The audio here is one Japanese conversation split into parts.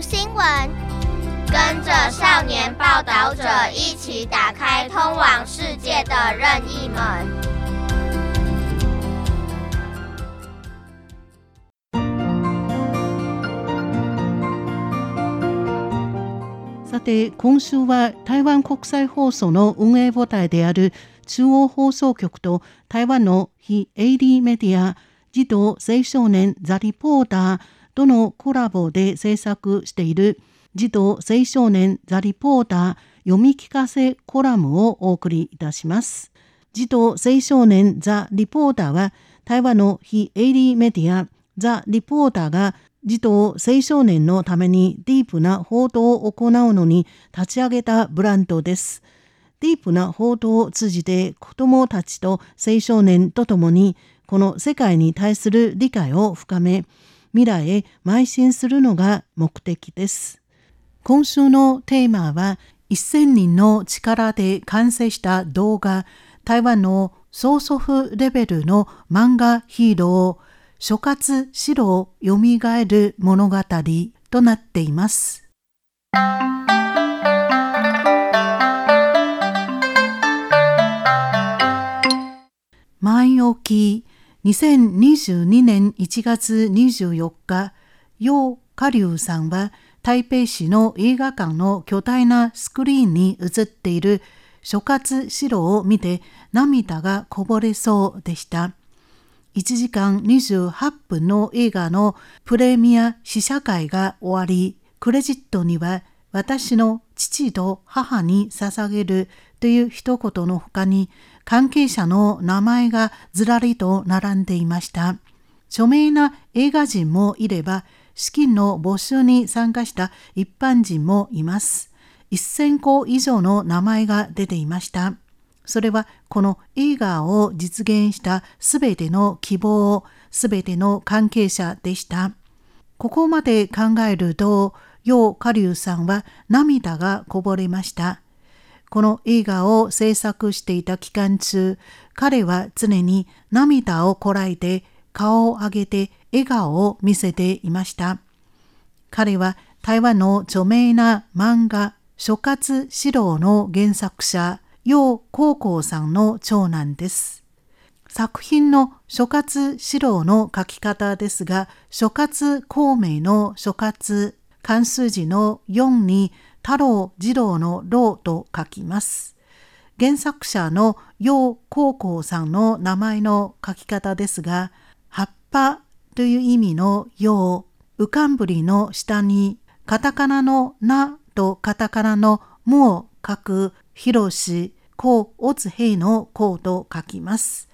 新闻，跟着少年报道者一起打开通往世界的任意门。さて今週は台湾国際放送の運営母体である中央放送局と台湾の非営利メディア児童青少年ザ・リポーターとのコラボで制作している児童青少年ザ・リポーター読み聞かせコラムをお送りいたします。児童青少年ザ・リポーターは台湾の非営利メディアザ・リポーターが児童青少年のためにディープな報道を行うのに立ち上げたブランドです。ディープな報道を通じて子どもたちと青少年とともにこの世界に対する理解を深め未来へ邁進するのが目的です。今週のテーマは1000人の力で完成した動画台湾の曽祖父レベルの漫画ヒーロー諸葛四郎よみがえる物語となっています。前置き2022年1月24日、楊華龍さんは台北市の映画館の巨大なスクリーンに映っている諸葛四郎を見て涙がこぼれそうでした。1時間28分の映画のプレミア試写会が終わり、クレジットには私の父と母に捧げるという一言の他に関係者の名前がずらりと並んでいました。著名な映画人もいれば、資金の募集に参加した一般人もいます。1000個以上の名前が出ていました。それはこの映画を実現したすべての希望、すべての関係者でした。ここまで考えると、楊華龍さんは涙がこぼれました。この映画を制作していた期間中、彼は常に涙をこらえて顔を上げて笑顔を見せていました。彼は台湾の著名な漫画諸葛四郎の原作者楊高校さんの長男です。作品の諸葛四郎の書き方ですが、諸葛孔明の諸葛、関数字の4に太郎次郎の郎と書きます。原作者の楊高校さんの名前の書き方ですが、葉っぱという意味の楊、浮かんぶりの下に、カタカナのなとカタカナのむを書く広し、高オツヘイの高と書きます。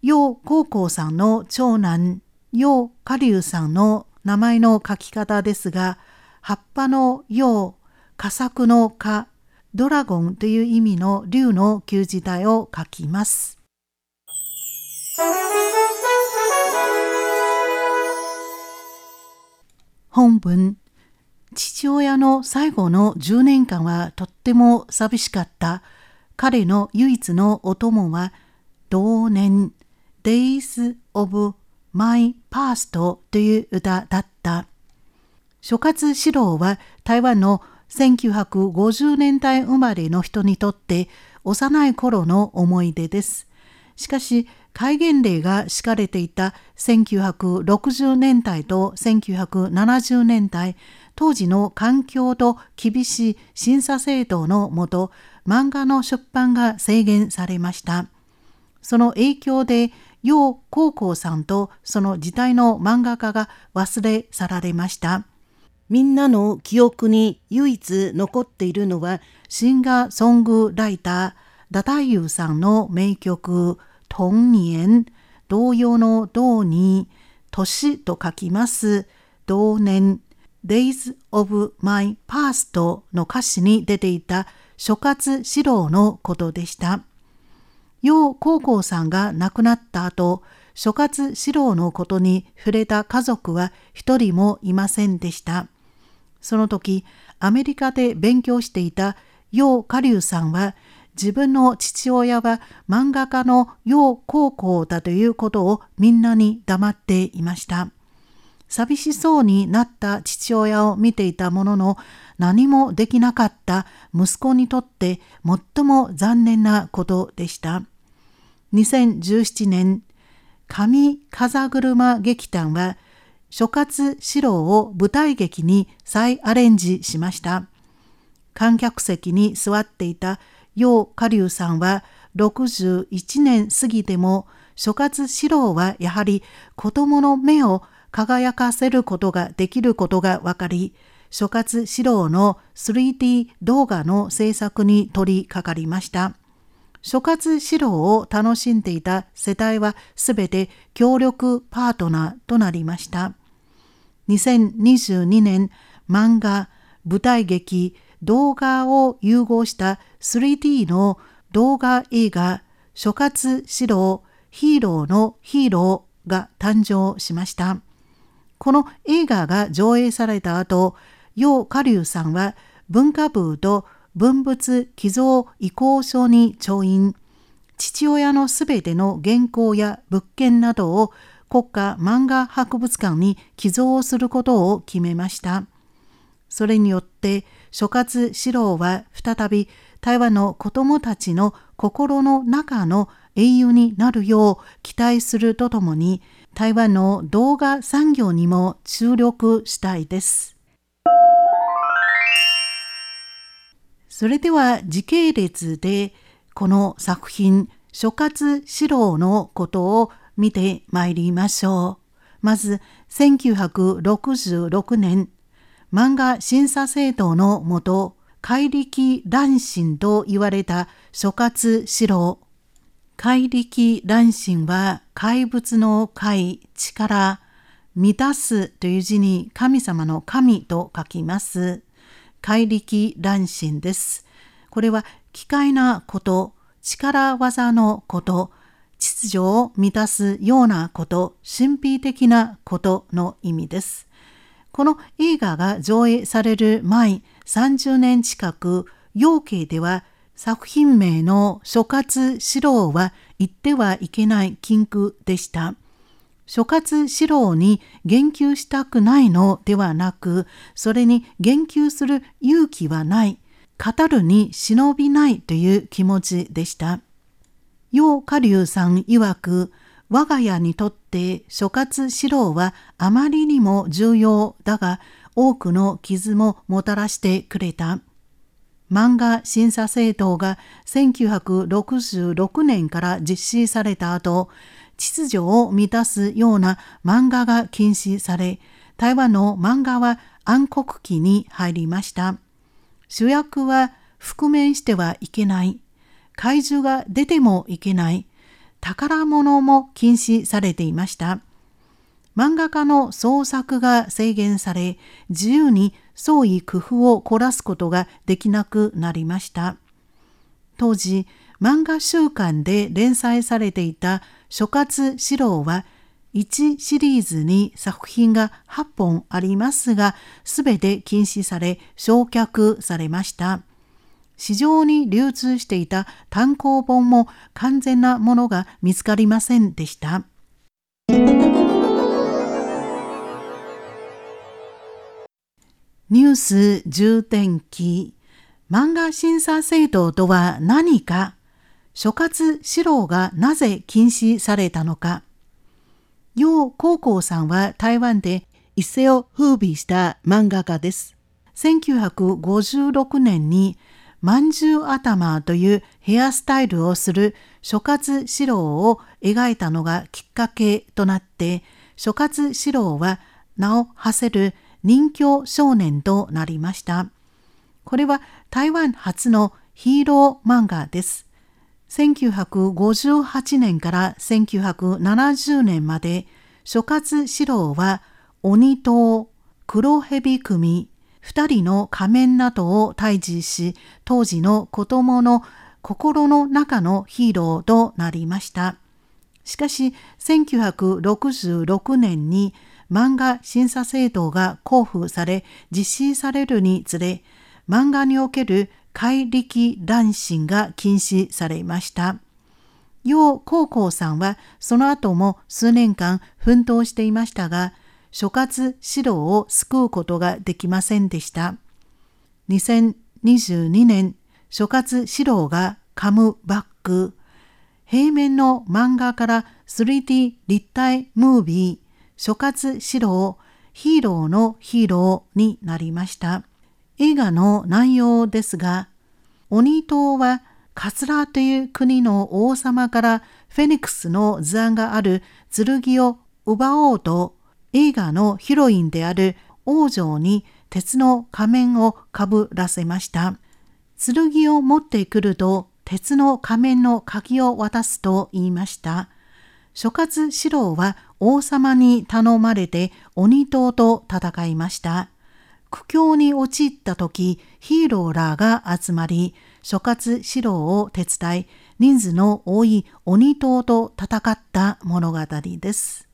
楊高校さんの長男、楊華龍さんの名前の書き方ですが、葉っぱの楊、佳作の花、ドラゴンという意味の竜の旧字体を書きます。本文父親の最後の10年間はとっても寂しかった。彼の唯一のお供は、同年 Days of My Past という歌だった。諸葛四郎は台湾の1950年代生まれの人にとって幼い頃の思い出です。しかし、戒厳令が敷かれていた1960年代と1970年代、当時の環境と厳しい審査制度のもと、漫画の出版が制限されました。その影響で、楊高校さんとその時代の漫画家が忘れ去られました。みんなの記憶に唯一残っているのは、シンガーソングライター、ダタイユさんの名曲、童年、同様の同に、年と書きます。同年、Days of My Past の歌詞に出ていた諸葛四郎のことでした。楊高校さんが亡くなった後、諸葛四郎のことに触れた家族は一人もいませんでした。その時、アメリカで勉強していた楊華龍さんは、自分の父親は漫画家の楊高校だということをみんなに黙っていました。寂しそうになった父親を見ていたものの何もできなかった息子にとって最も残念なことでした。2017年、上風車劇団は諸葛四郎を舞台劇に再アレンジしました。観客席に座っていた楊下流さんは61年過ぎても諸葛四郎はやはり子供の目を輝かせることができることが分かり、諸葛四郎の 3D 動画の制作に取り掛かりました。諸葛四郎を楽しんでいた世代はすべて協力パートナーとなりました。2022年漫画、舞台劇、動画を融合した 3D の動画映画諸葛四郎ヒーローのヒーローが誕生しました。この映画が上映された後、楊下流さんは文化部と文物寄贈移行書に調印、父親のすべての原稿や物件などを国家漫画博物館に寄贈することを決めました。それによって諸葛四郎は再び台湾の子供たちの心の中の英雄になるよう期待するとともに台湾の動画産業にも注力したいです。それでは時系列でこの作品諸葛四郎のことを見てまいりましょう。まず1966年漫画審査制度のもと怪力乱心と言われた諸葛四郎。怪力乱心は怪物の怪、力、満たすという字に神様の神と書きます。怪力乱心です。これは機械なこと、力技のこと、秩序を満たすようなこと、神秘的なことの意味です。この映画が上映される前30年近く、養鶏では作品名の諸葛四郎は言ってはいけない禁句でした。諸葛四郎に言及したくないのではなく、それに言及する勇気はない、語るに忍びないという気持ちでした。楊下流さん曰く、我が家にとって諸葛四郎はあまりにも重要だが多くの傷ももたらしてくれた。漫画審査制度が1966年から実施された後、秩序を満たすような漫画が禁止され、台湾の漫画は暗黒期に入りました。主役は覆面してはいけない。怪獣が出てもいけない。宝物も禁止されていました。漫画家の創作が制限され、自由に創意工夫を凝らすことができなくなりました。当時、漫画週間で連載されていた諸葛四郎は、1シリーズに作品が8本ありますが、すべて禁止され、焼却されました。市場に流通していた単行本も完全なものが見つかりませんでした。ニュース重点記漫画審査制度とは何か諸葛四郎がなぜ禁止されたのか楊高校さんは台湾で一世を風靡した漫画家です。1956年にまんじゅう頭というヘアスタイルをする諸葛四郎を描いたのがきっかけとなって、諸葛四郎は名を馳せる人形少年となりました。これは台湾初のヒーロー漫画です。1958年から1970年まで諸葛四郎は鬼党、黒蛇組、二人の仮面などを退治し、当時の子供の心の中のヒーローとなりました。しかし、1966年に漫画審査制度が交付され実施されるにつれ、漫画における怪力乱心が禁止されました。楊高校さんはその後も数年間奮闘していましたが、諸葛四郎を救うことができませんでした。2022年、諸葛四郎がカムバック、平面の漫画から 3D 立体ムービー、諸葛四郎、ヒーローのヒーローになりました。映画の内容ですが、鬼島はカツラという国の王様からフェニックスの図案がある剣を奪おうと映画のヒロインである王女に鉄の仮面をかぶらせました。剣を持ってくると鉄の仮面の鍵を渡すと言いました。諸葛四郎は王様に頼まれて鬼党と戦いました。苦境に陥った時、ヒーローらが集まり、諸葛四郎を手伝い、人数の多い鬼党と戦った物語です。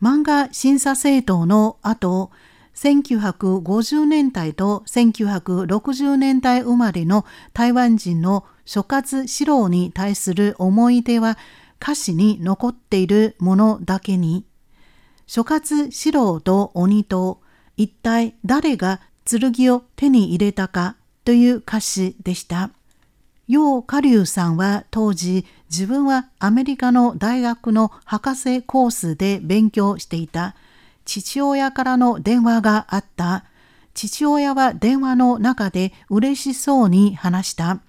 漫画審査政党の後、1950年代と1960年代生まれの台湾人の諸葛四郎に対する思い出は歌詞に残っているものだけに、諸葛四郎と鬼と一体誰が剣を手に入れたかという歌詞でした。楊下流さんは当時自分はアメリカの大学の博士コースで勉強していた父親からの電話があった。父親は電話の中で嬉しそうに話した。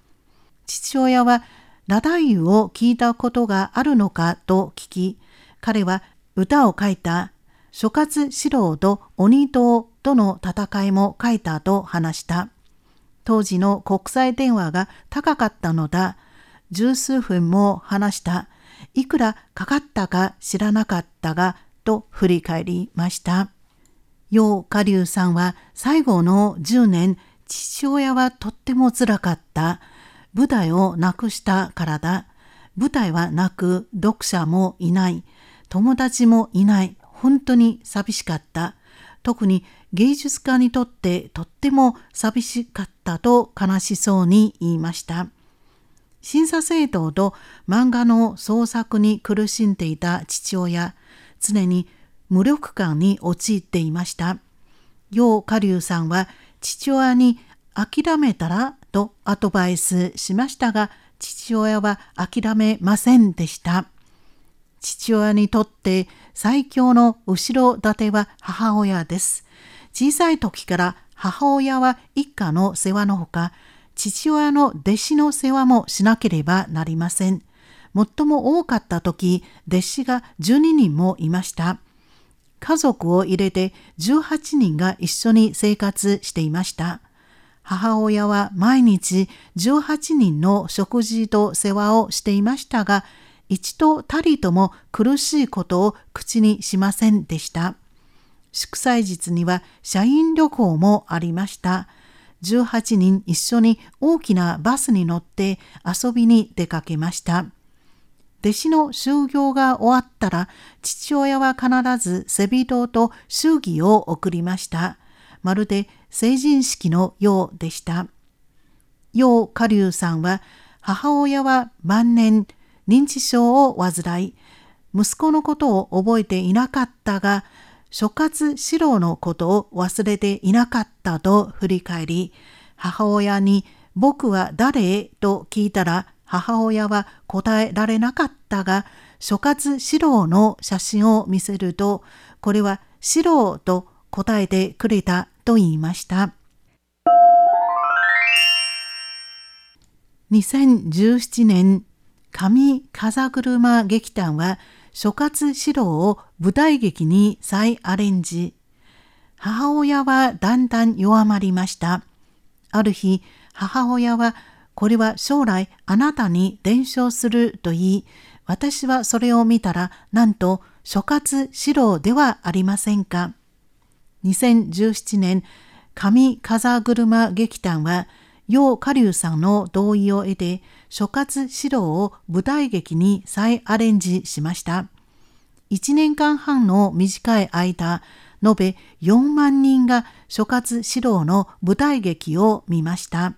父親はラダイユを聞いたことがあるのかと聞き、彼は歌を書いた。諸葛四郎と鬼党との戦いも書いたと話した。当時の国際電話が高かったのだ。十数分も話した。いくらかかったか知らなかったが、と振り返りました。楊下流さんは最後の10年、父親はとってもつらかった。舞台をなくしたからだ。舞台はなく、読者もいない。友達もいない。本当に寂しかった。特に芸術家にとってとっても寂しかったと悲しそうに言いました。審査制度と漫画の創作に苦しんでいた父親、常に無力感に陥っていました。楊下流さんは父親に諦めたらとアドバイスしましたが、父親は諦めませんでした。父親にとって最強の後ろ盾は母親です。小さい時から母親は一家の世話のほか、父親の弟子の世話もしなければなりません。最も多かった時、弟子が12人もいました。家族を入れて18人が一緒に生活していました。母親は毎日18人の食事と世話をしていましたが、一度たりとも苦しいことを口にしませんでした。祝祭日には社員旅行もありました。18人一緒に大きなバスに乗って遊びに出かけました。弟子の修行が終わったら、父親は必ずセビ島と祝儀を送りました。まるで成人式のようでした。楊下流さんは、母親は晩年認知症を患い、息子のことを覚えていなかったが、諸葛四郎のことを忘れていなかったと振り返り、母親に僕は誰と聞いたら母親は答えられなかったが、諸葛四郎の写真を見せると、これは四郎と答えてくれたと言いました。2017年、上風車劇団は諸葛四郎を舞台劇に再アレンジ。母親はだんだん弱まりました。ある日、母親はこれは将来あなたに伝承すると言い、私はそれを見たら、なんと諸葛四郎ではありませんか。2017年、上風車劇団は、楊下流さんの同意を得て、諸葛四郎を舞台劇に再アレンジしました。1年間半の短い間、延べ4万人が諸葛四郎の舞台劇を見ました。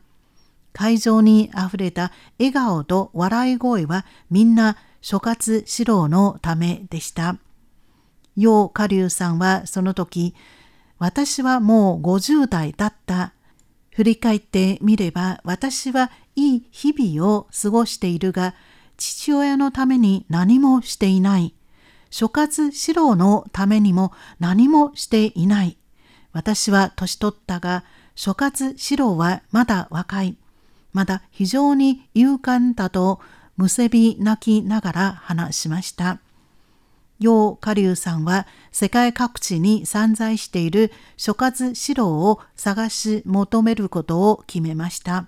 会場にあふれた笑顔と笑い声はみんな諸葛四郎のためでした。楊下流さんはその時、私はもう50代だった。振り返ってみれば私はいい日々を過ごしているが、父親のために何もしていない。諸葛四郎のためにも何もしていない。私は年取ったが、諸葛四郎はまだ若い。まだ非常に勇敢だとむせび泣きながら話しました。楊下流さんは世界各地に散在している諸葛四郎を探し求めることを決めました。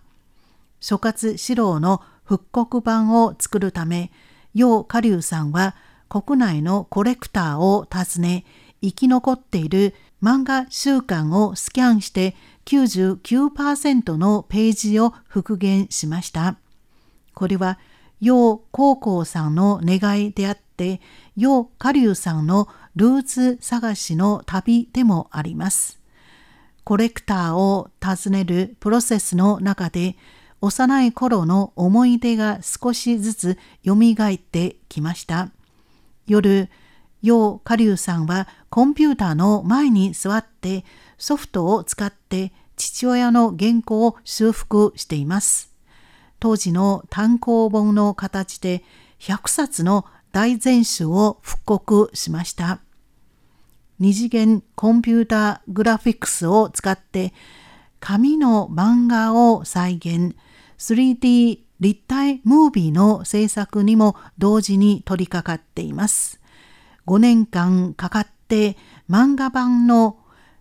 諸葛四郎の復刻版を作るため、楊下流さんは国内のコレクターを訪ね、生き残っている漫画週間をスキャンして99%のページを復元しました。これは楊高校さんの願いであって、楊下流さんのルーツ探しの旅でもあります。コレクターを訪ねるプロセスの中で、幼い頃の思い出が少しずつ蘇ってきました。夜、楊下流さんはコンピューターの前に座ってソフトを使って父親の原稿を修復しています。当時の単行本の形で100冊の大全集を復刻しました。二次元コンピューターグラフィックスを使って紙の漫画を再現、3D 立体ムービーの制作にも同時に取り掛かっています。5年間かかって漫画版の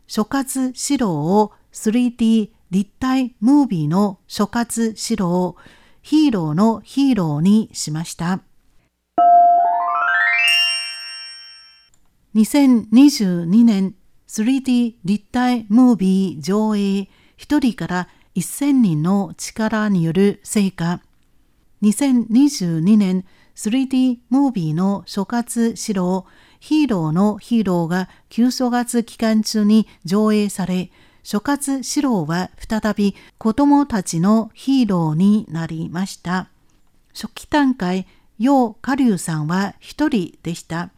諸葛四郎を 3D 立体ムービーの諸葛四郎ヒーローのヒーローにしました。2022年 3D 立体ムービー上映1人から1000人の力による成果2022年 3D ムービーの諸葛四郎ヒーローのヒーローが旧正月期間中に上映され諸葛四郎は再び子供たちのヒーローになりました。初期段階、楊下流さんは一人でした。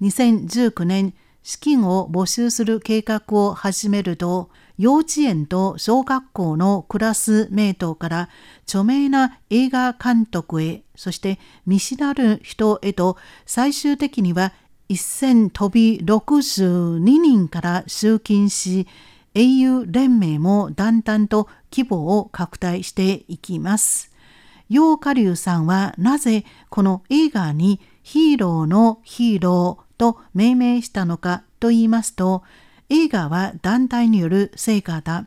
2019年、資金を募集する計画を始めると、幼稚園と小学校のクラスメートから著名な映画監督へ、そして見知らぬ人へと最終的には1000飛び62人から集金し、英雄連盟もだんだんと規模を拡大していきます。楊下流さんはなぜこの映画にヒーローのヒーローと命名したのかと言いますと、映画は団体による成果だ。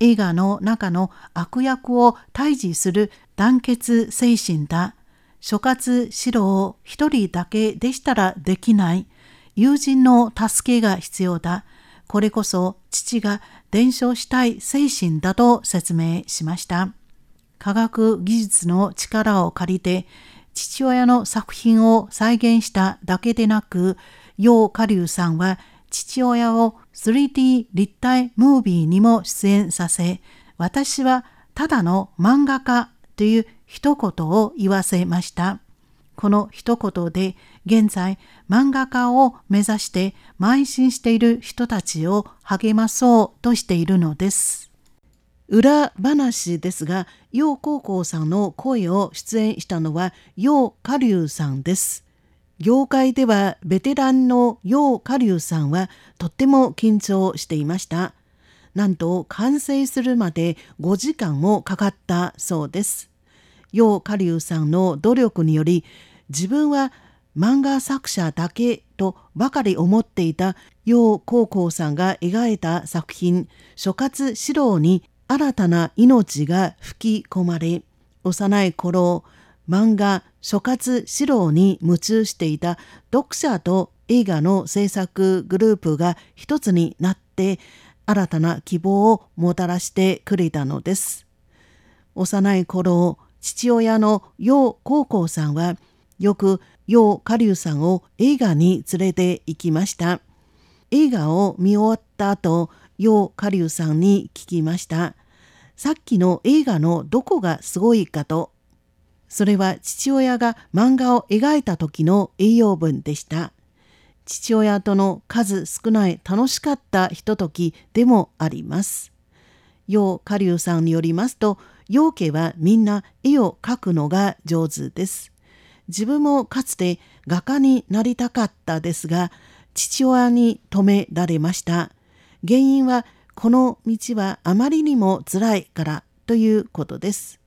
映画の中の悪役を退治する団結精神だ。諸葛四郎一人だけでしたらできない。友人の助けが必要だ。これこそ父が伝承したい精神だと説明しました。科学技術の力を借りて父親の作品を再現しただけでなく、楊下流さんは父親を 3D 立体ムービーにも出演させ、私はただの漫画家という一言を言わせました。この一言で現在漫画家を目指して邁進している人たちを励まそうとしているのです。裏話ですが、楊高校さんの声を出演したのは楊下流さんです。業界ではベテランの楊下流さんはとっても緊張していました。なんと完成するまで5時間もかかったそうです。楊下流さんの努力により自分は漫画作者だけとばかり思っていた楊高校さんが描いた作品「諸葛四郎」に新たな命が吹き込まれ幼い頃漫画「諸葛四郎」に夢中していた読者と映画の制作グループが一つになって新たな希望をもたらしてくれたのです。幼い頃父親の楊高校さんはよく楊下流さんを映画に連れて行きました。映画を見終わった後、楊下流さんに聞きました。さっきの映画のどこがすごいかと。それは父親が漫画を描いた時の栄養分でした。父親との数少ない楽しかったひとときでもあります。楊下流さんによりますと、楊家はみんな絵を描くのが上手です。自分もかつて画家になりたかったですが、父親に止められました。原因はこの道はあまりにも辛いからということです。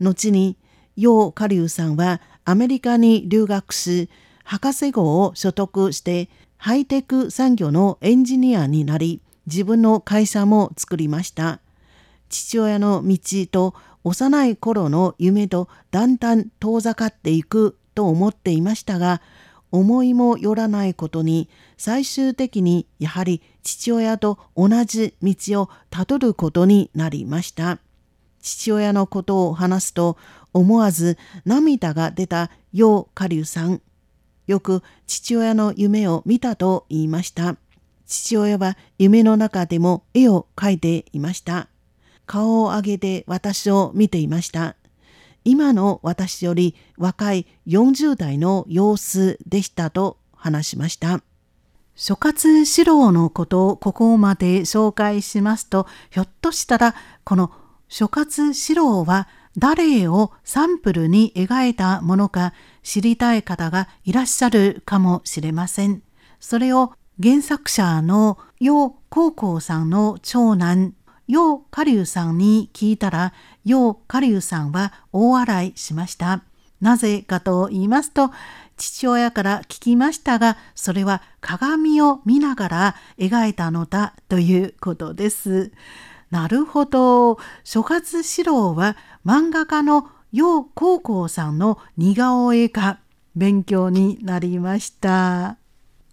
後に楊下流さんはアメリカに留学し、博士号を所得してハイテク産業のエンジニアになり、自分の会社も作りました。父親の道と幼い頃の夢とだんだん遠ざかっていくと思っていましたが、思いもよらないことに最終的にやはり父親と同じ道をたどることになりました。父親のことを話すと思わず涙が出た楊下流さん。よく父親の夢を見たと言いました。父親は夢の中でも絵を描いていました。顔を上げて私を見ていました。今の私より若い40代の様子でしたと話しました。諸葛四郎のことをここまで紹介しますと、ひょっとしたらこの諸葛四郎は誰をサンプルに描いたものか知りたい方がいらっしゃるかもしれません。それを原作者の楊高校さんの長男楊下流さんに聞いたら、楊下流さんは大笑いしました。なぜかと言いますと、父親から聞きましたが、それは鏡を見ながら描いたのだということです。なるほど。諸葛四郎は漫画家の楊高校さんの似顔絵が勉強になりました。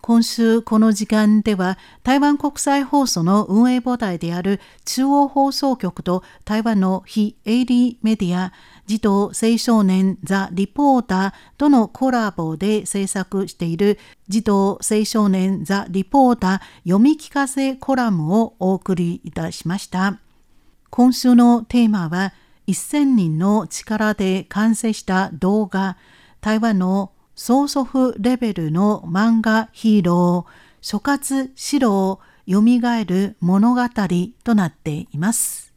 今週この時間では台湾国際放送の運営母体である中央放送局と台湾の非営利メディア児童青少年ザ・リポーターとのコラボで制作している児童青少年ザ・リポーター読み聞かせコラムをお送りいたしました。今週のテーマは1000人の力で完成した動画台湾の曽祖父レベルの漫画ヒーロー諸葛四郎蘇る物語となっています。